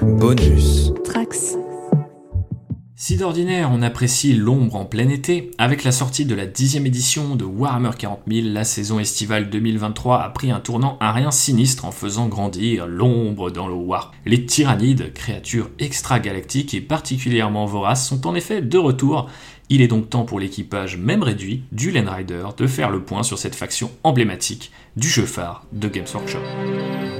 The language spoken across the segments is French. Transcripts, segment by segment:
Bonus. Trax. Si d'ordinaire on apprécie l'ombre en plein été, avec la sortie de la dixième édition de Warhammer 40 000, la saison estivale 2023 a pris un tournant à rien sinistre en faisant grandir l'ombre dans le War. Les tyrannides, créatures extra-galactiques et particulièrement voraces, sont en effet de retour. Il est donc temps pour l'équipage, même réduit, du Land Rider de faire le point sur cette faction emblématique du jeu phare de Games Workshop.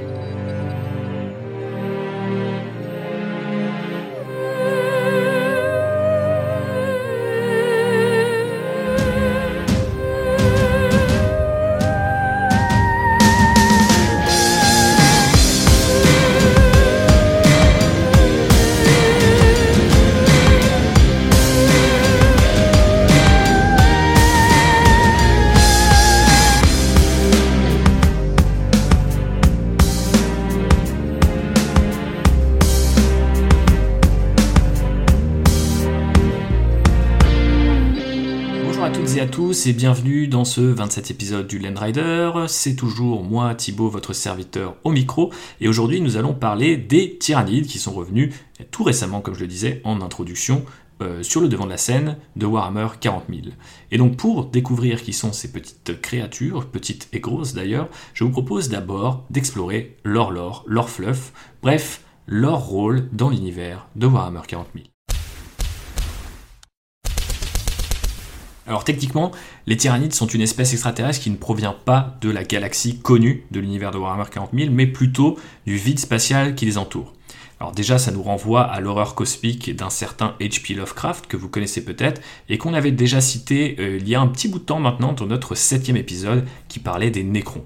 Et bienvenue dans ce 27 épisode du Land Rider. C'est toujours moi, Thibaut, votre serviteur au micro. Et aujourd'hui, nous allons parler des tyrannides qui sont revenus tout récemment, comme je le disais en introduction, euh, sur le devant de la scène de Warhammer 40 000. Et donc, pour découvrir qui sont ces petites créatures, petites et grosses d'ailleurs, je vous propose d'abord d'explorer leur lore, leur fluff, bref, leur rôle dans l'univers de Warhammer 40 000. Alors techniquement, les tyrannides sont une espèce extraterrestre qui ne provient pas de la galaxie connue de l'univers de Warhammer 40 000, mais plutôt du vide spatial qui les entoure. Alors déjà, ça nous renvoie à l'horreur cosmique d'un certain H.P. Lovecraft, que vous connaissez peut-être, et qu'on avait déjà cité euh, il y a un petit bout de temps maintenant dans notre septième épisode qui parlait des Nécrons.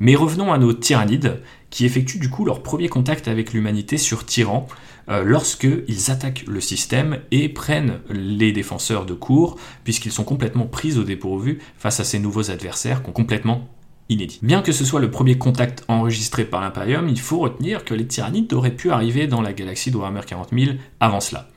Mais revenons à nos tyrannides, qui effectuent du coup leur premier contact avec l'humanité sur Tyran, euh, lorsqu'ils attaquent le système et prennent les défenseurs de court, puisqu'ils sont complètement pris au dépourvu face à ces nouveaux adversaires qui ont complètement inédits. Bien que ce soit le premier contact enregistré par l'Imperium, il faut retenir que les tyrannides auraient pu arriver dans la galaxie de Warhammer 40 000 avant cela.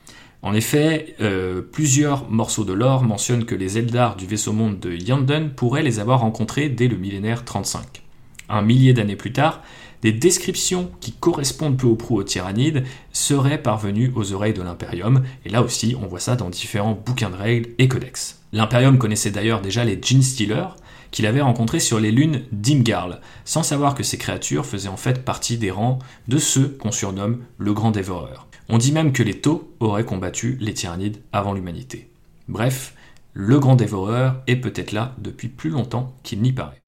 En effet, euh, plusieurs morceaux de lore mentionnent que les Eldar du vaisseau monde de Yanden pourraient les avoir rencontrés dès le millénaire 35. Un millier d'années plus tard, des descriptions qui correspondent peu ou prou aux tyrannides seraient parvenues aux oreilles de l'Imperium, et là aussi on voit ça dans différents bouquins de règles et codex. L'Imperium connaissait d'ailleurs déjà les Gene Stealers, qu'il avait rencontrés sur les lunes d'Imgarl, sans savoir que ces créatures faisaient en fait partie des rangs de ceux qu'on surnomme le Grand Dévoreur. On dit même que les Taux auraient combattu les tyrannides avant l'humanité. Bref, le Grand Dévoreur est peut-être là depuis plus longtemps qu'il n'y paraît.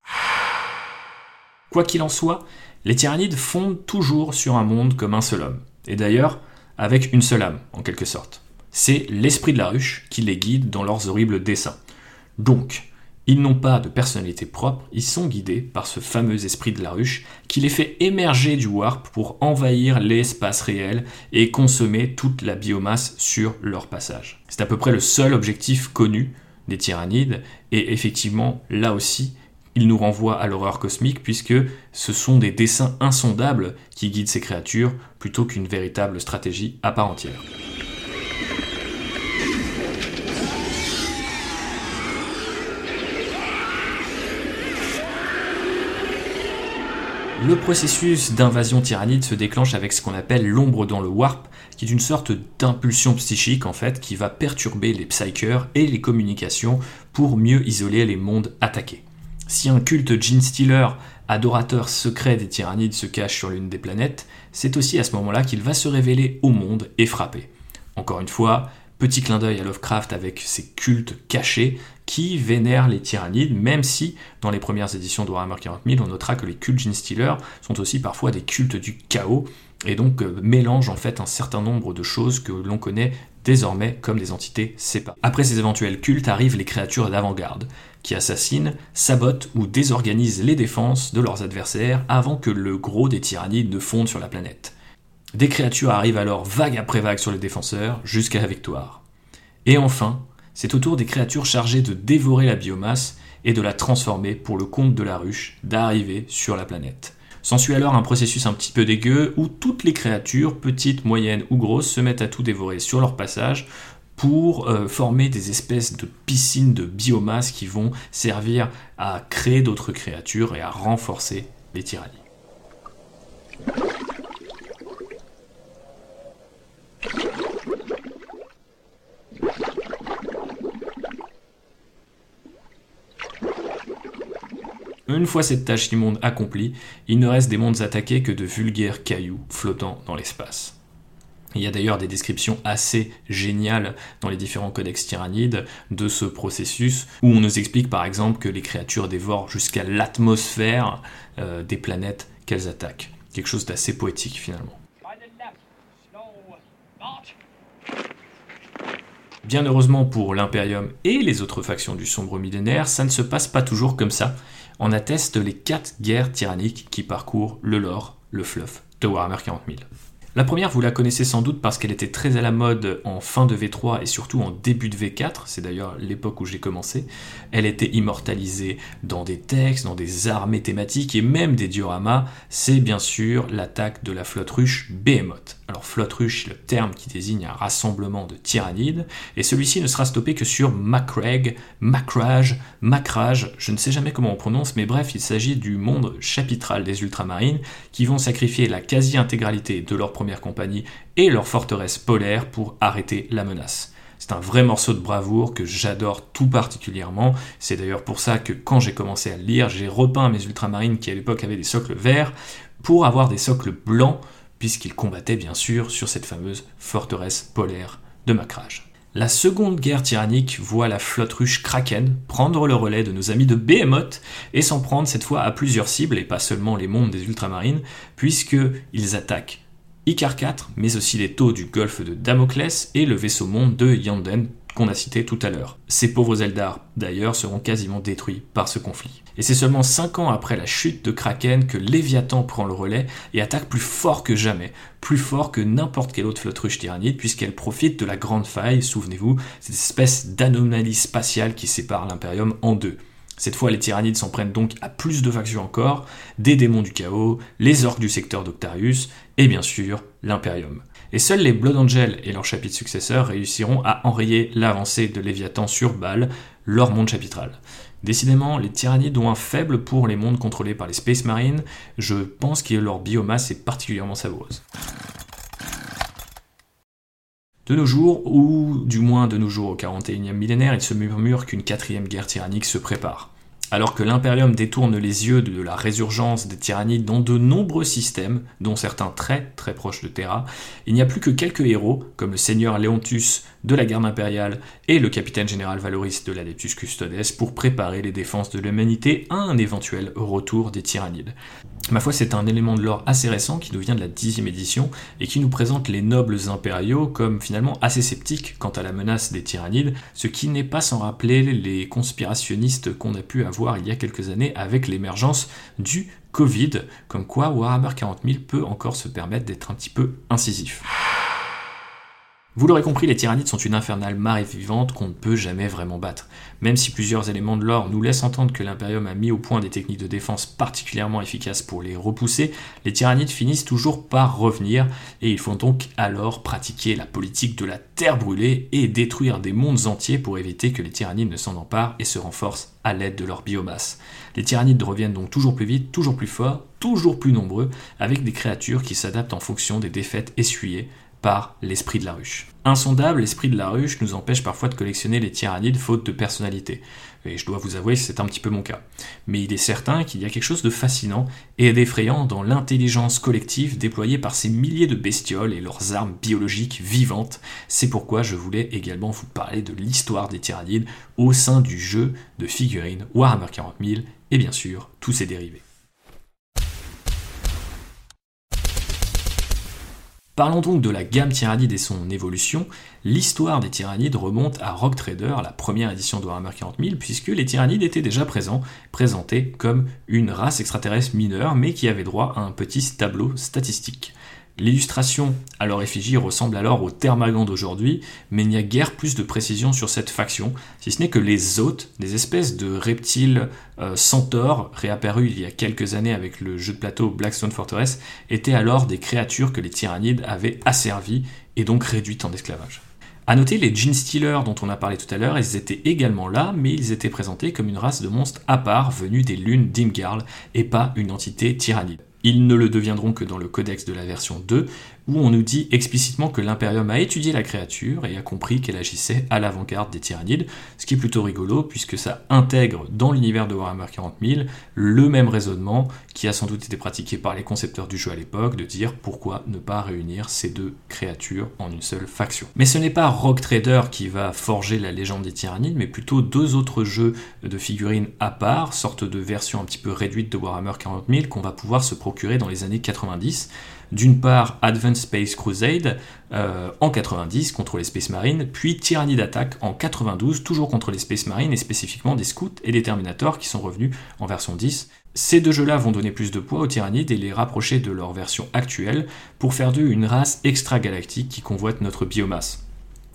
Quoi qu'il en soit, les tyrannides fondent toujours sur un monde comme un seul homme, et d'ailleurs avec une seule âme, en quelque sorte. C'est l'esprit de la ruche qui les guide dans leurs horribles desseins. Donc, ils n'ont pas de personnalité propre, ils sont guidés par ce fameux esprit de la ruche qui les fait émerger du warp pour envahir l'espace réel et consommer toute la biomasse sur leur passage. C'est à peu près le seul objectif connu des tyrannides, et effectivement, là aussi, il nous renvoie à l'horreur cosmique puisque ce sont des dessins insondables qui guident ces créatures plutôt qu'une véritable stratégie à part entière. Le processus d'invasion tyrannide se déclenche avec ce qu'on appelle l'ombre dans le warp, qui est une sorte d'impulsion psychique en fait qui va perturber les psychers et les communications pour mieux isoler les mondes attaqués. Si un culte Gene Stealer, adorateur secret des tyrannides, se cache sur l'une des planètes, c'est aussi à ce moment-là qu'il va se révéler au monde et frapper. Encore une fois, petit clin d'œil à Lovecraft avec ses cultes cachés qui vénèrent les tyrannides, même si dans les premières éditions de Warhammer 40 000, on notera que les cultes Gene Stealer sont aussi parfois des cultes du chaos, et donc euh, mélangent en fait un certain nombre de choses que l'on connaît désormais comme des entités séparées. Après ces éventuels cultes arrivent les créatures d'avant-garde, qui assassinent, sabotent ou désorganisent les défenses de leurs adversaires avant que le gros des tyrannides ne fonde sur la planète. Des créatures arrivent alors vague après vague sur les défenseurs jusqu'à la victoire. Et enfin, c'est au tour des créatures chargées de dévorer la biomasse et de la transformer pour le compte de la ruche d'arriver sur la planète. S'ensuit alors un processus un petit peu dégueu où toutes les créatures, petites, moyennes ou grosses, se mettent à tout dévorer sur leur passage pour euh, former des espèces de piscines de biomasse qui vont servir à créer d'autres créatures et à renforcer les tyrannies. Une fois cette tâche immonde accomplie, il ne reste des mondes attaqués que de vulgaires cailloux flottant dans l'espace. Il y a d'ailleurs des descriptions assez géniales dans les différents codex tyrannides de ce processus, où on nous explique par exemple que les créatures dévorent jusqu'à l'atmosphère euh, des planètes qu'elles attaquent. Quelque chose d'assez poétique finalement. Bien heureusement pour l'Imperium et les autres factions du sombre millénaire, ça ne se passe pas toujours comme ça. On atteste les quatre guerres tyranniques qui parcourent le lore, le fluff de Warhammer 40 000. La première, vous la connaissez sans doute parce qu'elle était très à la mode en fin de V3 et surtout en début de V4, c'est d'ailleurs l'époque où j'ai commencé. Elle était immortalisée dans des textes, dans des armées thématiques et même des dioramas. C'est bien sûr l'attaque de la flotte ruche Behemoth. Alors flotte ruche, le terme qui désigne un rassemblement de tyrannides, et celui-ci ne sera stoppé que sur Macreg, Macrage, Macrage, je ne sais jamais comment on prononce, mais bref, il s'agit du monde chapitral des ultramarines qui vont sacrifier la quasi-intégralité de leur compagnie et leur forteresse polaire pour arrêter la menace. C'est un vrai morceau de bravoure que j'adore tout particulièrement. C'est d'ailleurs pour ça que quand j'ai commencé à le lire, j'ai repeint mes ultramarines qui à l'époque avaient des socles verts pour avoir des socles blancs puisqu'ils combattaient bien sûr sur cette fameuse forteresse polaire de Macrage. La seconde guerre tyrannique voit la flotte ruche Kraken prendre le relais de nos amis de Behemoth et s'en prendre cette fois à plusieurs cibles et pas seulement les mondes des ultramarines, puisqu'ils attaquent Icar 4, mais aussi les taux du golfe de Damoclès et le vaisseau monde de Yanden qu'on a cité tout à l'heure. Ces pauvres Eldar, d'ailleurs, seront quasiment détruits par ce conflit. Et c'est seulement 5 ans après la chute de Kraken que Léviathan prend le relais et attaque plus fort que jamais, plus fort que n'importe quelle autre flotte ruche tyrannide, puisqu'elle profite de la grande faille, souvenez-vous, cette espèce d'anomalie spatiale qui sépare l'Imperium en deux. Cette fois, les tyrannides s'en prennent donc à plus de factions encore, des démons du chaos, les orques du secteur d'Octarius, et bien sûr, l'Imperium et seuls les Blood Angels et leurs chapitres successeurs réussiront à enrayer l'avancée de Léviathan sur Baal, leur monde chapitral. Décidément, les tyrannides ont un faible pour les mondes contrôlés par les Space Marines, je pense que leur biomasse est particulièrement savoureuse. De nos jours, ou du moins de nos jours au 41e millénaire, il se murmure qu'une quatrième guerre tyrannique se prépare. Alors que l'Imperium détourne les yeux de la résurgence des tyrannides dans de nombreux systèmes, dont certains très très proches de Terra, il n'y a plus que quelques héros, comme le seigneur Leontus de la garde impériale et le capitaine général Valoris de l'Adeptus Custodes, pour préparer les défenses de l'humanité à un éventuel retour des tyrannides. Ma foi, c'est un élément de l'or assez récent qui nous vient de la dixième édition et qui nous présente les nobles impériaux comme finalement assez sceptiques quant à la menace des tyrannides, ce qui n'est pas sans rappeler les conspirationnistes qu'on a pu avoir il y a quelques années avec l'émergence du Covid, comme quoi Warhammer 40 000 peut encore se permettre d'être un petit peu incisif. Vous l'aurez compris, les tyrannides sont une infernale marée vivante qu'on ne peut jamais vraiment battre. Même si plusieurs éléments de l'or nous laissent entendre que l'Imperium a mis au point des techniques de défense particulièrement efficaces pour les repousser, les tyrannides finissent toujours par revenir, et il faut donc alors pratiquer la politique de la terre brûlée et détruire des mondes entiers pour éviter que les tyrannides ne s'en emparent et se renforcent à l'aide de leur biomasse. Les tyrannides reviennent donc toujours plus vite, toujours plus forts, toujours plus nombreux, avec des créatures qui s'adaptent en fonction des défaites essuyées, l'esprit de la ruche. Insondable, l'esprit de la ruche nous empêche parfois de collectionner les tyrannides faute de personnalité. Et je dois vous avouer que c'est un petit peu mon cas. Mais il est certain qu'il y a quelque chose de fascinant et d'effrayant dans l'intelligence collective déployée par ces milliers de bestioles et leurs armes biologiques vivantes. C'est pourquoi je voulais également vous parler de l'histoire des tyrannides au sein du jeu de figurines Warhammer 40 000 et bien sûr tous ses dérivés. Parlons donc de la gamme tyrannide et son évolution. L'histoire des tyrannides remonte à Rock Trader, la première édition de Warhammer 40 000, puisque les tyrannides étaient déjà présents, présentés comme une race extraterrestre mineure, mais qui avait droit à un petit tableau statistique. L'illustration à leur effigie ressemble alors au Thermagant d'aujourd'hui, mais il n'y a guère plus de précision sur cette faction, si ce n'est que les hôtes, des espèces de reptiles euh, centaures réapparus il y a quelques années avec le jeu de plateau Blackstone Fortress, étaient alors des créatures que les tyrannides avaient asservies et donc réduites en esclavage. A noter, les Gene Stealers dont on a parlé tout à l'heure, ils étaient également là, mais ils étaient présentés comme une race de monstres à part venus des lunes d'Imgarl et pas une entité tyrannide. Ils ne le deviendront que dans le codex de la version 2, où on nous dit explicitement que l'Imperium a étudié la créature et a compris qu'elle agissait à l'avant-garde des tyrannides, ce qui est plutôt rigolo puisque ça intègre dans l'univers de Warhammer 40 000 le même raisonnement qui a sans doute été pratiqué par les concepteurs du jeu à l'époque, de dire pourquoi ne pas réunir ces deux créatures en une seule faction. Mais ce n'est pas Rock Trader qui va forger la légende des tyrannides, mais plutôt deux autres jeux de figurines à part, sorte de version un petit peu réduite de Warhammer 40 000 qu'on va pouvoir se procurer dans les années 90 d'une part Advanced Space Crusade euh, en 90 contre les Space Marines, puis Tyranny d'Attaque en 92 toujours contre les Space Marines et spécifiquement des Scouts et des Terminators qui sont revenus en version 10. Ces deux jeux-là vont donner plus de poids aux Tyrannides et les rapprocher de leur version actuelle pour faire d'eux une race extragalactique qui convoite notre biomasse.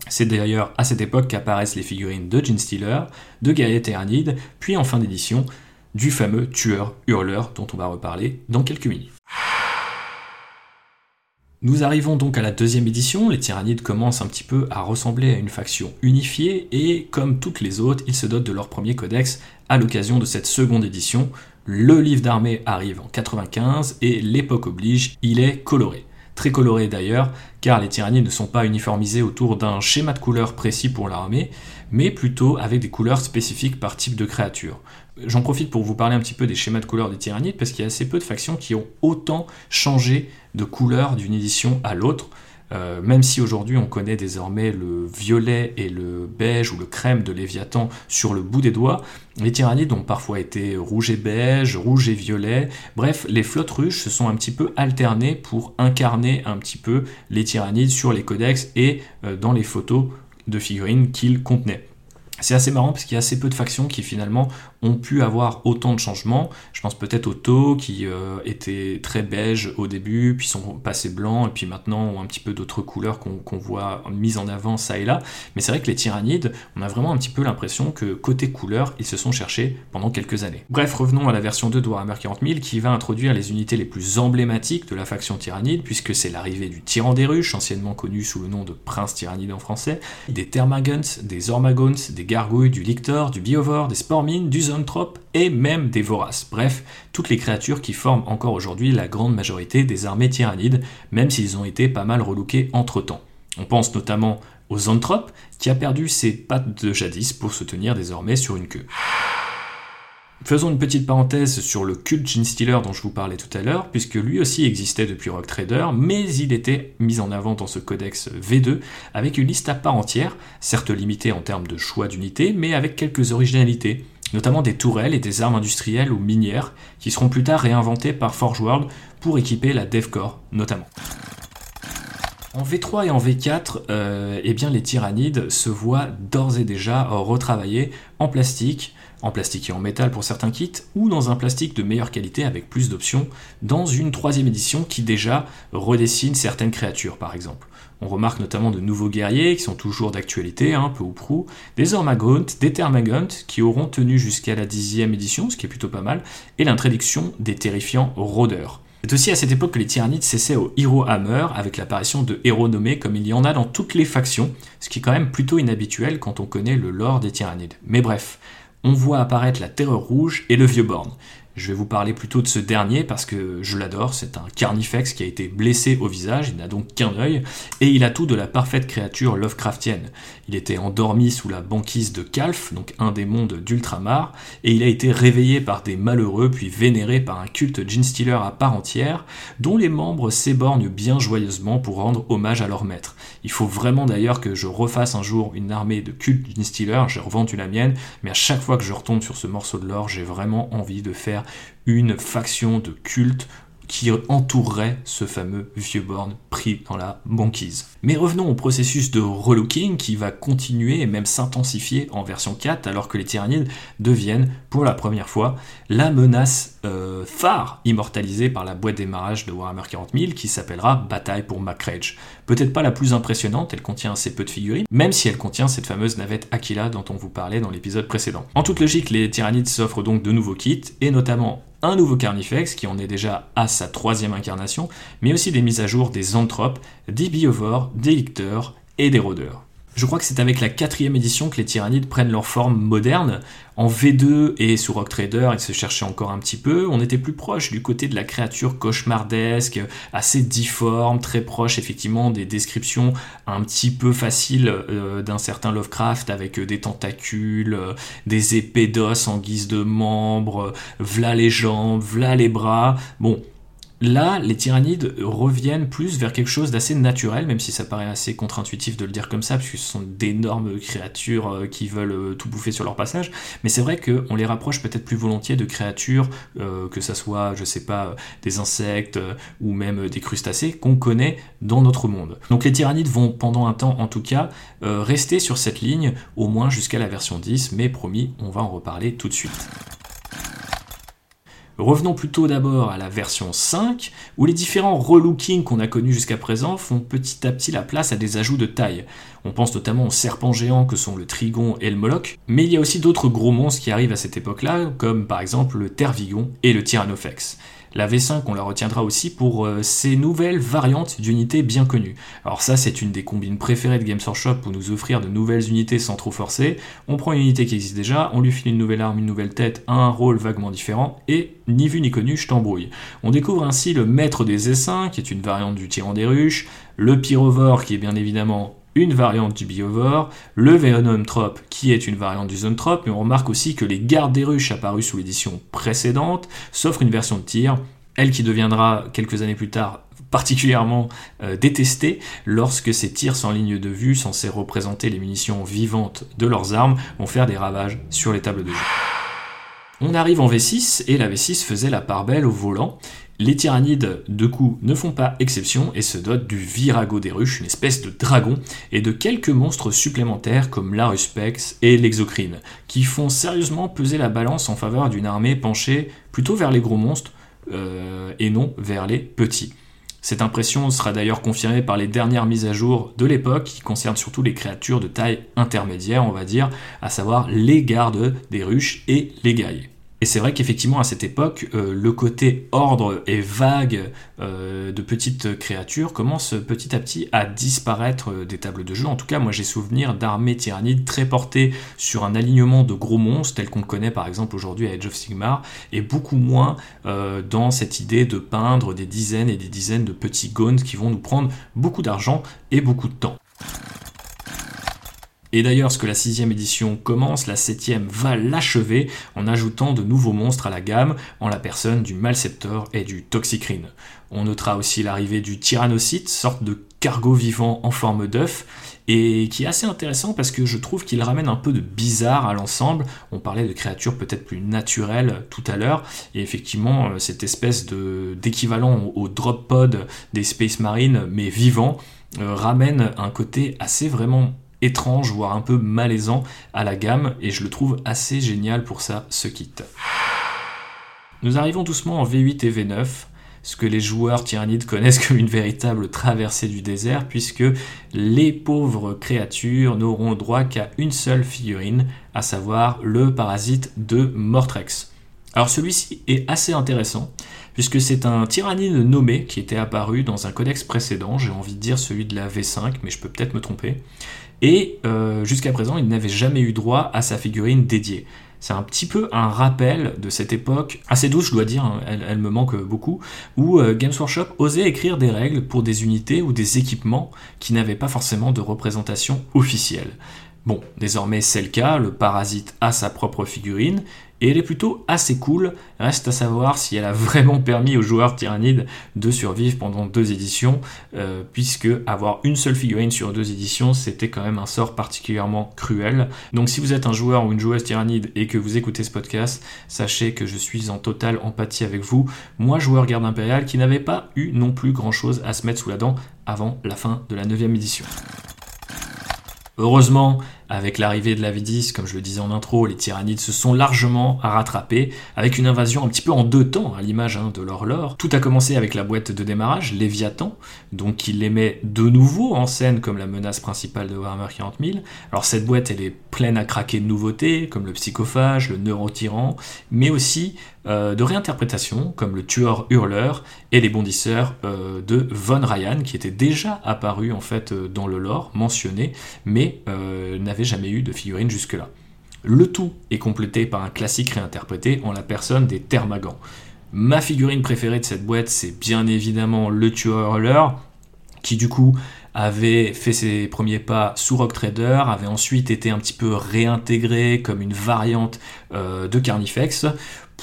C'est d'ailleurs à cette époque qu'apparaissent les figurines de Stealer, de Gaia Tyrannide, puis en fin d'édition du fameux tueur hurleur dont on va reparler dans quelques minutes. Nous arrivons donc à la deuxième édition, les tyrannides commencent un petit peu à ressembler à une faction unifiée et comme toutes les autres, ils se dotent de leur premier codex à l'occasion de cette seconde édition. Le livre d'armée arrive en 95 et l'époque oblige, il est coloré. Très coloré d'ailleurs, car les tyrannides ne sont pas uniformisés autour d'un schéma de couleurs précis pour l'armée, mais plutôt avec des couleurs spécifiques par type de créature. J'en profite pour vous parler un petit peu des schémas de couleurs des tyrannides, parce qu'il y a assez peu de factions qui ont autant changé de couleur d'une édition à l'autre. Euh, même si aujourd'hui on connaît désormais le violet et le beige ou le crème de Léviathan sur le bout des doigts, les tyrannides ont parfois été rouge et beige, rouge et violet. Bref, les flottes ruches se sont un petit peu alternées pour incarner un petit peu les tyrannides sur les codex et euh, dans les photos de figurines qu'ils contenaient. C'est assez marrant parce qu'il y a assez peu de factions qui finalement ont pu avoir autant de changements. Je pense peut-être aux Tau qui euh, étaient très beige au début, puis sont passés blancs, et puis maintenant ont un petit peu d'autres couleurs qu'on voit mises en avant ça et là. Mais c'est vrai que les tyrannides, on a vraiment un petit peu l'impression que côté couleur, ils se sont cherchés pendant quelques années. Bref, revenons à la version 2 de Warhammer 40 000 qui va introduire les unités les plus emblématiques de la faction tyrannide, puisque c'est l'arrivée du tyran des ruches, anciennement connu sous le nom de prince tyrannide en français, des Termagants, des Ormagons, des Gargouilles, du Lictor, du Biovore, des Spormines, du et même des voraces. Bref, toutes les créatures qui forment encore aujourd'hui la grande majorité des armées tyrannides, même s'ils ont été pas mal relookés entre temps. On pense notamment aux Zoanthropes, qui a perdu ses pattes de jadis pour se tenir désormais sur une queue. Faisons une petite parenthèse sur le culte Gene dont je vous parlais tout à l'heure, puisque lui aussi existait depuis Rock Trader, mais il était mis en avant dans ce codex V2 avec une liste à part entière, certes limitée en termes de choix d'unités, mais avec quelques originalités notamment des tourelles et des armes industrielles ou minières, qui seront plus tard réinventées par Forge World pour équiper la DevCore notamment. En V3 et en V4, euh, eh bien les tyrannides se voient d'ores et déjà retravaillés en plastique, en plastique et en métal pour certains kits, ou dans un plastique de meilleure qualité avec plus d'options, dans une troisième édition qui déjà redessine certaines créatures par exemple. On remarque notamment de nouveaux guerriers qui sont toujours d'actualité, hein, peu ou prou, des Ormagaunt, des Termagant qui auront tenu jusqu'à la dixième édition, ce qui est plutôt pas mal, et l'introduction des terrifiants rôdeurs. C'est aussi à cette époque que les tyrannides cessaient au Hero Hammer avec l'apparition de héros nommés comme il y en a dans toutes les factions, ce qui est quand même plutôt inhabituel quand on connaît le lore des tyrannides. Mais bref, on voit apparaître la Terreur Rouge et le Vieux Born. Je vais vous parler plutôt de ce dernier parce que je l'adore, c'est un carnifex qui a été blessé au visage, il n'a donc qu'un œil, et il a tout de la parfaite créature Lovecraftienne. Il était endormi sous la banquise de Calf, donc un des mondes d'Ultramar, et il a été réveillé par des malheureux puis vénéré par un culte Gene à part entière, dont les membres s'éborgnent bien joyeusement pour rendre hommage à leur maître. Il faut vraiment d'ailleurs que je refasse un jour une armée de culte Gene j'ai revendu la mienne, mais à chaque fois que je retombe sur ce morceau de l'or, j'ai vraiment envie de faire une faction de culte qui entourerait ce fameux vieux borne pris dans la banquise. Mais revenons au processus de relooking qui va continuer et même s'intensifier en version 4 alors que les tyrannides deviennent pour la première fois la menace euh, phare immortalisée par la boîte démarrage de Warhammer 40 000 qui s'appellera Bataille pour Macrage. Peut-être pas la plus impressionnante, elle contient assez peu de figurines, même si elle contient cette fameuse navette Aquila dont on vous parlait dans l'épisode précédent. En toute logique, les tyrannides s'offrent donc de nouveaux kits et notamment un nouveau Carnifex qui en est déjà à sa troisième incarnation, mais aussi des mises à jour des Anthropes, des Biovores, des Licteurs et des Rôdeurs. Je crois que c'est avec la quatrième édition que les tyrannides prennent leur forme moderne. En V2 et sous Rock Trader, ils se cherchaient encore un petit peu. On était plus proche du côté de la créature cauchemardesque, assez difforme, très proche effectivement des descriptions un petit peu faciles euh, d'un certain Lovecraft avec des tentacules, euh, des épées d'os en guise de membres, v'là les jambes, v'là les bras. Bon, Là, les tyrannides reviennent plus vers quelque chose d'assez naturel, même si ça paraît assez contre-intuitif de le dire comme ça, puisque ce sont d'énormes créatures euh, qui veulent euh, tout bouffer sur leur passage. Mais c'est vrai qu'on les rapproche peut-être plus volontiers de créatures, euh, que ça soit, je sais pas, des insectes ou même des crustacés qu'on connaît dans notre monde. Donc les tyrannides vont pendant un temps, en tout cas, rester sur cette ligne, au moins jusqu'à la version 10, mais promis, on va en reparler tout de suite. Revenons plutôt d'abord à la version 5, où les différents relookings qu'on a connus jusqu'à présent font petit à petit la place à des ajouts de taille. On pense notamment aux serpents géants que sont le Trigon et le Moloch, mais il y a aussi d'autres gros monstres qui arrivent à cette époque-là, comme par exemple le Tervigon et le Tyrannophex. La V5, on la retiendra aussi pour euh, ces nouvelles variantes d'unités bien connues. Alors ça, c'est une des combines préférées de Games Workshop pour nous offrir de nouvelles unités sans trop forcer. On prend une unité qui existe déjà, on lui file une nouvelle arme, une nouvelle tête, un rôle vaguement différent, et ni vu ni connu, je t'embrouille. On découvre ainsi le Maître des Essaims, qui est une variante du Tyran des Ruches, le Pyrovore, qui est bien évidemment une variante du Biovore, le Venomtrope qui est une variante du Zonetrope, mais on remarque aussi que les gardes des ruches apparus sous l'édition précédente s'offrent une version de tir, elle qui deviendra quelques années plus tard particulièrement euh, détestée lorsque ces tirs sans ligne de vue censés représenter les munitions vivantes de leurs armes vont faire des ravages sur les tables de jeu. On arrive en V6 et la V6 faisait la part belle au volant les tyrannides, de coup, ne font pas exception et se dotent du Virago des ruches, une espèce de dragon, et de quelques monstres supplémentaires comme l'Aruspex et l'Exocrine, qui font sérieusement peser la balance en faveur d'une armée penchée plutôt vers les gros monstres euh, et non vers les petits. Cette impression sera d'ailleurs confirmée par les dernières mises à jour de l'époque qui concernent surtout les créatures de taille intermédiaire, on va dire, à savoir les gardes des ruches et les guerriers. Et c'est vrai qu'effectivement à cette époque, euh, le côté ordre et vague euh, de petites créatures commence petit à petit à disparaître euh, des tables de jeu. En tout cas, moi j'ai souvenir d'armées tyrannides très portées sur un alignement de gros monstres tel qu'on connaît par exemple aujourd'hui à Age of Sigmar, et beaucoup moins dans cette idée de peindre des dizaines et des dizaines de petits gones qui vont nous prendre beaucoup d'argent et beaucoup de temps. Et d'ailleurs, ce que la sixième édition commence, la septième va l'achever en ajoutant de nouveaux monstres à la gamme, en la personne du Malceptor et du Toxicrine. On notera aussi l'arrivée du Tyrannocyte, sorte de cargo vivant en forme d'œuf, et qui est assez intéressant parce que je trouve qu'il ramène un peu de bizarre à l'ensemble. On parlait de créatures peut-être plus naturelles tout à l'heure, et effectivement, euh, cette espèce d'équivalent au drop pod des Space Marines, mais vivant, euh, ramène un côté assez vraiment étrange, voire un peu malaisant à la gamme, et je le trouve assez génial pour ça, ce kit. Nous arrivons doucement en V8 et V9, ce que les joueurs tyrannides connaissent comme une véritable traversée du désert, puisque les pauvres créatures n'auront droit qu'à une seule figurine, à savoir le parasite de Mortrex. Alors celui-ci est assez intéressant, puisque c'est un tyrannide nommé qui était apparu dans un codex précédent, j'ai envie de dire celui de la V5, mais je peux peut-être me tromper, et euh, jusqu'à présent, il n'avait jamais eu droit à sa figurine dédiée. C'est un petit peu un rappel de cette époque, assez douce je dois dire, hein, elle, me manque beaucoup, où euh, Games Workshop osait écrire des règles pour des unités ou des équipements qui n'avaient pas forcément de représentation officielle. Bon, désormais c'est le cas, le parasite a sa propre figurine, et elle est plutôt assez cool. Reste à savoir si elle a vraiment permis aux joueurs tyrannides de survivre pendant deux éditions, euh, puisque avoir une seule figurine sur deux éditions, c'était quand même un sort particulièrement cruel. Donc si vous êtes un joueur ou une joueuse tyrannide et que vous écoutez ce podcast, sachez que je suis en totale empathie avec vous. Moi, joueur garde impériale, qui n'avait pas eu non plus grand chose à se mettre sous la dent avant la fin de la 9 édition. Heureusement, avec l'arrivée de la V10, comme je le disais en intro, les tyrannides se sont largement rattrapés, avec une invasion un petit peu en deux temps, à l'image hein, de leur lore. Tout a commencé avec la boîte de démarrage, Léviathan, donc qui les met de nouveau en scène comme la menace principale de Warhammer 40 000. Alors cette boîte, elle est pleine à craquer de nouveautés, comme le psychophage, le neurotyran, mais aussi euh, de réinterprétation, comme le tueur hurleur et les bondisseurs euh, de Von Ryan, qui étaient déjà apparus en fait dans le lore, mentionnés, mais n'avaient jamais eu de figurine jusque-là. Le tout est complété par un classique réinterprété en la personne des Thermagants. Ma figurine préférée de cette boîte, c'est bien évidemment le tueur hurleur, qui du coup avait fait ses premiers pas sous Rock Trader, avait ensuite été un petit peu réintégré comme une variante euh, de Carnifex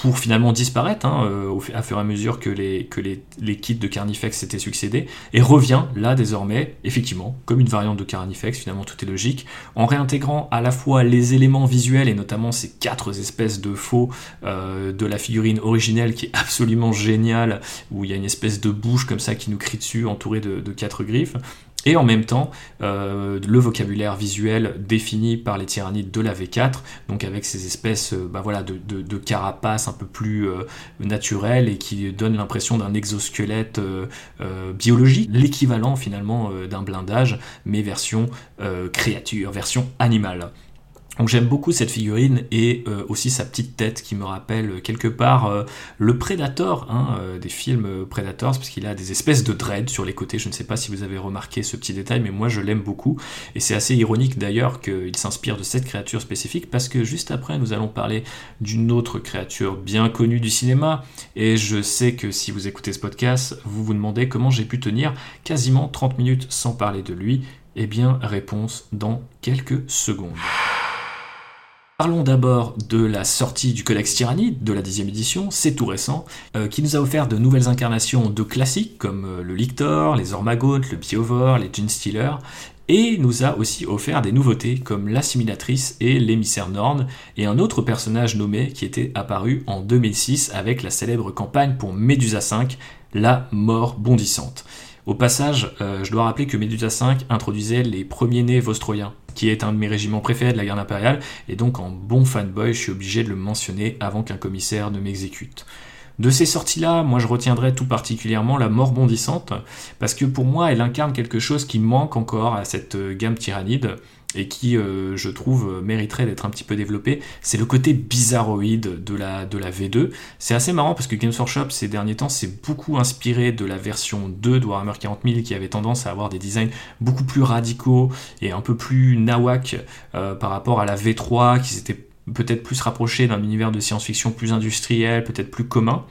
pour finalement disparaître hein, euh, au, à fur et à mesure que les, que les, les kits de Carnifex s'étaient succédés, et revient là désormais, effectivement, comme une variante de Carnifex, finalement tout est logique, en réintégrant à la fois les éléments visuels, et notamment ces quatre espèces de faux euh, de la figurine originelle qui est absolument géniale, où il y a une espèce de bouche comme ça qui nous crie dessus, entourée de, de quatre griffes, et en même temps euh, le vocabulaire visuel défini par les tyrannides de la V4, donc avec ces espèces euh, bah voilà, de, carapaces un peu plus euh, naturelles et qui donnent l'impression d'un exosquelette biologique, l'équivalent finalement d'un blindage, mais version créature, version animale. Donc j'aime beaucoup cette figurine et euh, aussi sa petite tête qui me rappelle euh, quelque part euh, le Predator hein, des films Predators parce qu'il a des espèces de dreads sur les côtés. Je ne sais pas si vous avez remarqué ce petit détail mais moi je l'aime beaucoup et c'est assez ironique d'ailleurs qu'il s'inspire de cette créature spécifique parce que juste après nous allons parler d'une autre créature bien connue du cinéma et je sais que si vous écoutez ce podcast vous vous demandez comment j'ai pu tenir quasiment 30 minutes sans parler de lui. Eh bien réponse dans quelques secondes. Parlons d'abord de la sortie du Codex Tyrannide de la 10 édition, c'est tout récent, euh, qui nous a offert de nouvelles incarnations de classiques comme euh, le Lictor, les Ormagotes, le Biovore, les Stealer, et nous a aussi offert des nouveautés comme l'assimilatrice et l'émissaire Norn, et un autre personnage nommé qui était apparu en 2006 avec la célèbre campagne pour Medusa 5, la mort bondissante. Au passage, euh, je dois rappeler que Medusa 5 introduisait les premiers-nés vostroyens qui est un de mes régiments préférés de la garde impériale, et donc en bon fanboy, je suis obligé de le mentionner avant qu'un commissaire ne m'exécute. De ces sorties-là, moi je retiendrai tout particulièrement la mort bondissante, parce que pour moi elle incarne quelque chose qui manque encore à cette gamme tyrannide, et qui, euh, je trouve, mériterait d'être un petit peu développé, c'est le côté bizarroïde de la, de la V2. C'est assez marrant parce que Games Workshop, ces derniers temps, s'est beaucoup inspiré de la version 2 de Warhammer 40 000 qui avait tendance à avoir des designs beaucoup plus radicaux et un peu plus nawak euh, par rapport à la V3 qui s'était peut-être plus rapproché d'un univers de science-fiction plus industriel, peut-être plus commun